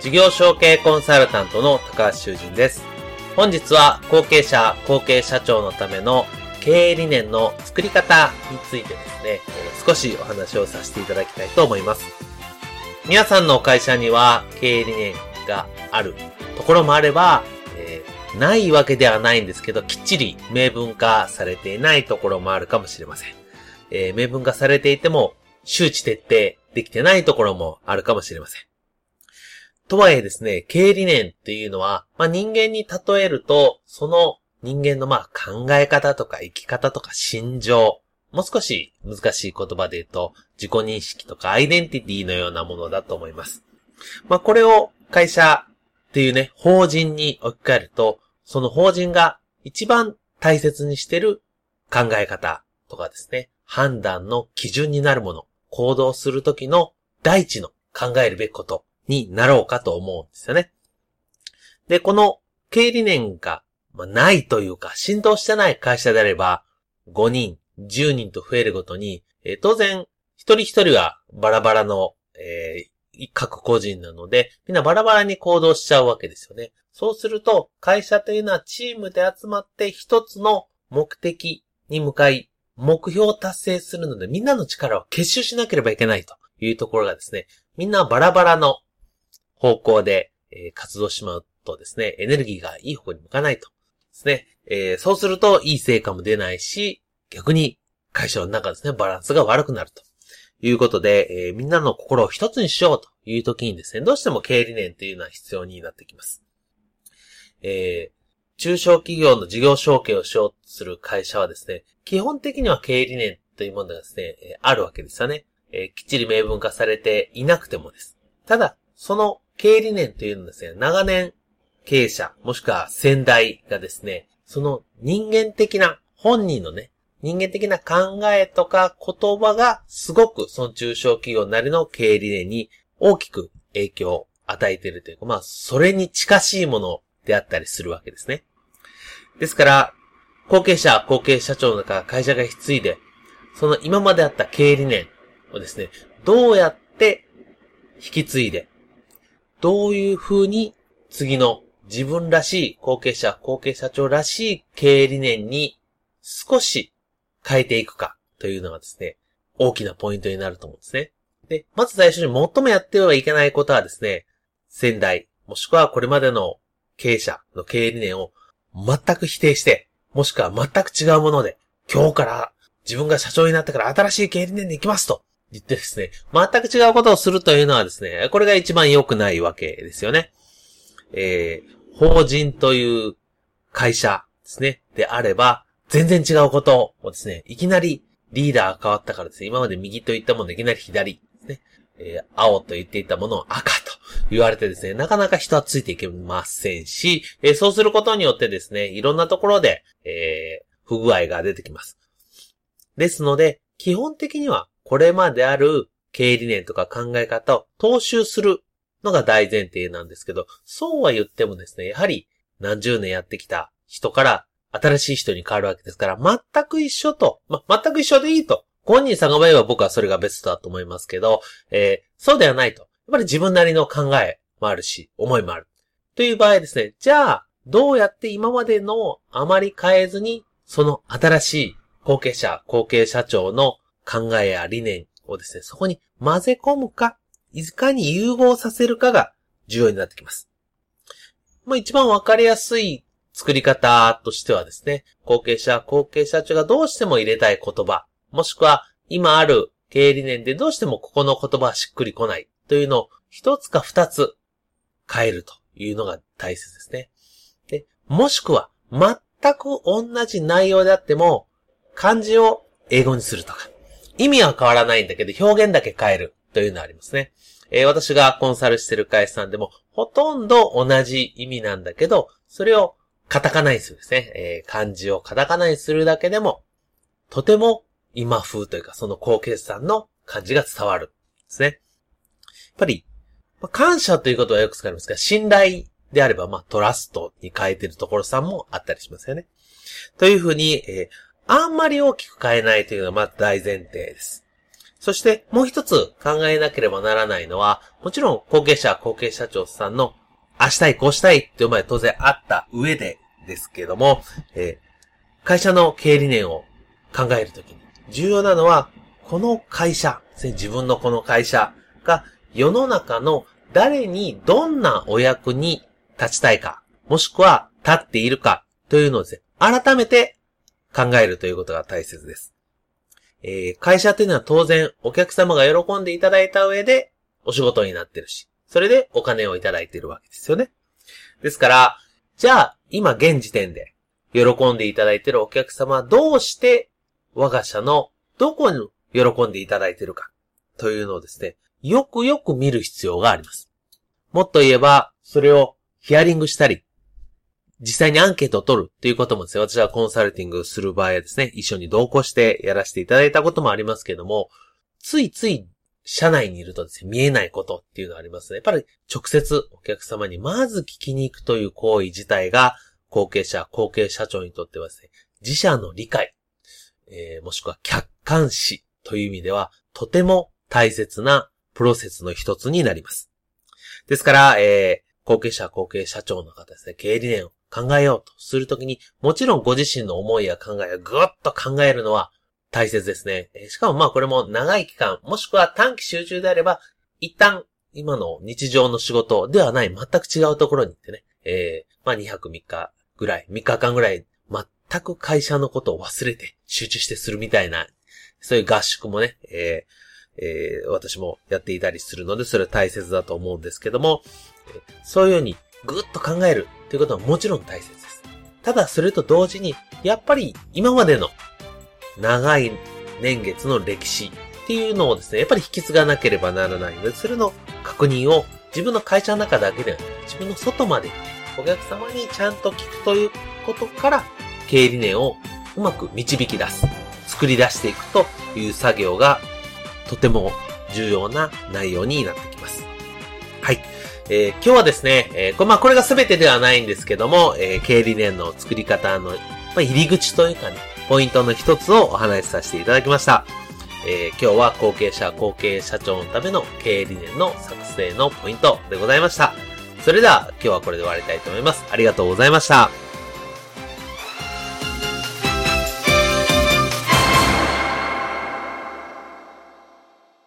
事業承継コンサルタントの高橋修人です。本日は後継者、後継社長のための経営理念の作り方についてですね、少しお話をさせていただきたいと思います。皆さんの会社には経営理念があるところもあれば、えー、ないわけではないんですけど、きっちり明文化されていないところもあるかもしれません。えー、明文化されていても、周知徹底できてないところもあるかもしれません。とはいえですね、経営理念っていうのは、まあ、人間に例えると、その人間のまあ考え方とか生き方とか心情、もう少し難しい言葉で言うと、自己認識とかアイデンティティのようなものだと思います。まあ、これを会社っていうね、法人に置き換えると、その法人が一番大切にしてる考え方とかですね、判断の基準になるもの、行動するときの第一の考えるべきことになろうかと思うんですよね。で、この経営理念が、ないというか、浸透してない会社であれば、5人、10人と増えるごとに、えー、当然、一人一人はバラバラの、えー、各個人なので、みんなバラバラに行動しちゃうわけですよね。そうすると、会社というのはチームで集まって一つの目的に向かい、目標を達成するので、みんなの力を結集しなければいけないというところがですね、みんなバラバラの方向で、え、活動しまうとですね、エネルギーがいい方向に向かないと。ですね。えー、そうするといい成果も出ないし、逆に会社の中ですね、バランスが悪くなるということで、えー、みんなの心を一つにしようという時にですね、どうしても経営理念というのは必要になってきます。えー、中小企業の事業承継をしようとする会社はですね、基本的には経営理念というものがですね、えあるわけですよね。え、きっちり明文化されていなくてもです。ただ、その経営理念というのはですね、長年経営者、もしくは先代がですね、その人間的な、本人のね、人間的な考えとか言葉がすごくその中小企業なりの経営理念に大きく影響を与えているというか、まあ、それに近しいものであったりするわけですね。ですから、後継者、後継社長の中、会社が引き継いで、その今まであった経営理念をですね、どうやって引き継いで、どういう風に次の自分らしい後継者、後継社長らしい経営理念に少し変えていくかというのがですね、大きなポイントになると思うんですね。で、まず最初に最もやってはいけないことはですね、先代、もしくはこれまでの経営者の経営理念を全く否定して、もしくは全く違うもので、今日から自分が社長になってから新しい経営理念で行きますと言ってですね、全く違うことをするというのはですね、これが一番良くないわけですよね。えー、法人という会社ですね、であれば、全然違うことをですね、いきなりリーダーが変わったからですね、今まで右と言ったものいきなり左ですね、えー、青と言っていたものを赤と言われてですね、なかなか人はついていけませんし、えー、そうすることによってですね、いろんなところで、えー、不具合が出てきます。ですので、基本的にはこれまである経営理念とか考え方を踏襲するのが大前提なんですけど、そうは言ってもですね、やはり何十年やってきた人から新しい人に変わるわけですから、全く一緒と、ま、全く一緒でいいと。本人さんが言えば僕はそれがベストだと思いますけど、えー、そうではないと。やっぱり自分なりの考えもあるし、思いもある。という場合ですね、じゃあ、どうやって今までのあまり変えずに、その新しい後継者、後継社長の考えや理念をですね、そこに混ぜ込むか、いかに融合させるかが重要になってきます。もう一番わかりやすい作り方としてはですね、後継者、後継社長がどうしても入れたい言葉、もしくは今ある経営理念でどうしてもここの言葉はしっくりこないというのを一つか二つ変えるというのが大切ですね。で、もしくは全く同じ内容であっても漢字を英語にするとか、意味は変わらないんだけど表現だけ変えるというのがありますね。えー、私がコンサルしてる会社さんでもほとんど同じ意味なんだけど、それをカタカナにするですね。えー、漢字をカタカナにするだけでも、とても今風というか、その高決算の感じが伝わる。ですね。やっぱり、まあ、感謝ということはよく使いますが、信頼であれば、まあ、トラストに変えてるところさんもあったりしますよね。というふうに、えー、あんまり大きく変えないというのは、まあ、大前提です。そして、もう一つ考えなければならないのは、もちろん、後継者、後継社長さんの、あしたい、こうしたいって思いは当然あった上でですけども、えー、会社の経営理念を考えるときに、重要なのは、この会社、自分のこの会社が世の中の誰にどんなお役に立ちたいか、もしくは立っているかというのをですね、改めて考えるということが大切です。えー、会社っていうのは当然お客様が喜んでいただいた上でお仕事になってるし、それでお金をいただいているわけですよね。ですから、じゃあ、今現時点で喜んでいただいているお客様どうして我が社のどこに喜んでいただいているかというのをですね、よくよく見る必要があります。もっと言えば、それをヒアリングしたり、実際にアンケートを取るっていうこともですね、私はコンサルティングする場合はですね、一緒に同行してやらせていただいたこともありますけども、ついつい社内にいるとですね、見えないことっていうのがありますね。やっぱり直接お客様にまず聞きに行くという行為自体が、後継者、後継社長にとってはですね、自社の理解、えー、もしくは客観視という意味では、とても大切なプロセスの一つになります。ですから、えー、後継者、後継社長の方ですね、経理念を考えようとするときに、もちろんご自身の思いや考えをぐっと考えるのは大切ですね。しかもまあこれも長い期間、もしくは短期集中であれば、一旦今の日常の仕事ではない全く違うところに行ってね、えー、まあ2泊3日ぐらい、3日間ぐらい全く会社のことを忘れて集中してするみたいな、そういう合宿もね、えーえー、私もやっていたりするので、それは大切だと思うんですけども、そういうようにぐっと考えるということはもちろん大切です。ただ、それと同時に、やっぱり今までの長い年月の歴史っていうのをですね、やっぱり引き継がなければならないので、それの確認を自分の会社の中だけではなく、自分の外までお客様にちゃんと聞くということから経理念をうまく導き出す、作り出していくという作業がとても重要な内容になってきます。えー、今日はですね、えー、これまあこれが全てではないんですけども、えー、経営理念の作り方の、まあ、入り口というかね、ポイントの一つをお話しさせていただきました。えー、今日は後継者、後継社長のための経営理念の作成のポイントでございました。それでは今日はこれで終わりたいと思います。ありがとうございました。